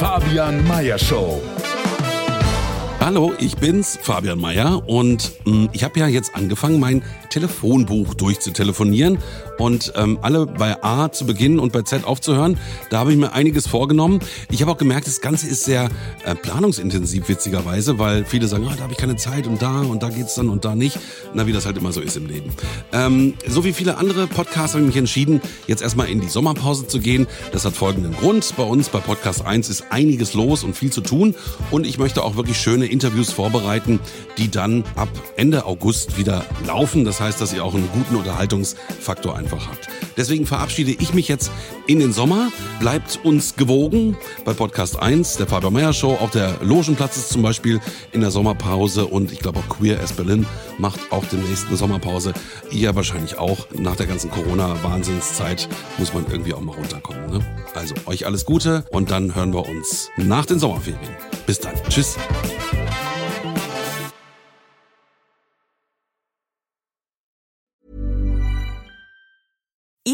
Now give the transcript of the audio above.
Fabian Meyer Show. Hallo, ich bin's, Fabian Meyer und mh, ich habe ja jetzt angefangen, mein Telefonbuch durchzutelefonieren und ähm, alle bei A zu beginnen und bei Z aufzuhören. Da habe ich mir einiges vorgenommen. Ich habe auch gemerkt, das Ganze ist sehr äh, planungsintensiv, witzigerweise, weil viele sagen, ah, da habe ich keine Zeit und da und da geht's dann und da nicht. Na, wie das halt immer so ist im Leben. Ähm, so wie viele andere Podcasts habe ich mich entschieden, jetzt erstmal in die Sommerpause zu gehen. Das hat folgenden Grund. Bei uns bei Podcast 1 ist einiges los und viel zu tun und ich möchte auch wirklich schöne Interviews vorbereiten, die dann ab Ende August wieder laufen. Das heißt, dass ihr auch einen guten Unterhaltungsfaktor einfach habt. Deswegen verabschiede ich mich jetzt in den Sommer. Bleibt uns gewogen bei Podcast 1, der Faber Meyer Show. Auch der Logenplatz ist zum Beispiel in der Sommerpause und ich glaube auch Queer as Berlin macht auch demnächst eine Sommerpause. Ihr wahrscheinlich auch. Nach der ganzen Corona-Wahnsinnszeit muss man irgendwie auch mal runterkommen. Ne? Also euch alles Gute und dann hören wir uns nach den Sommerferien. Bis dann. Tschüss.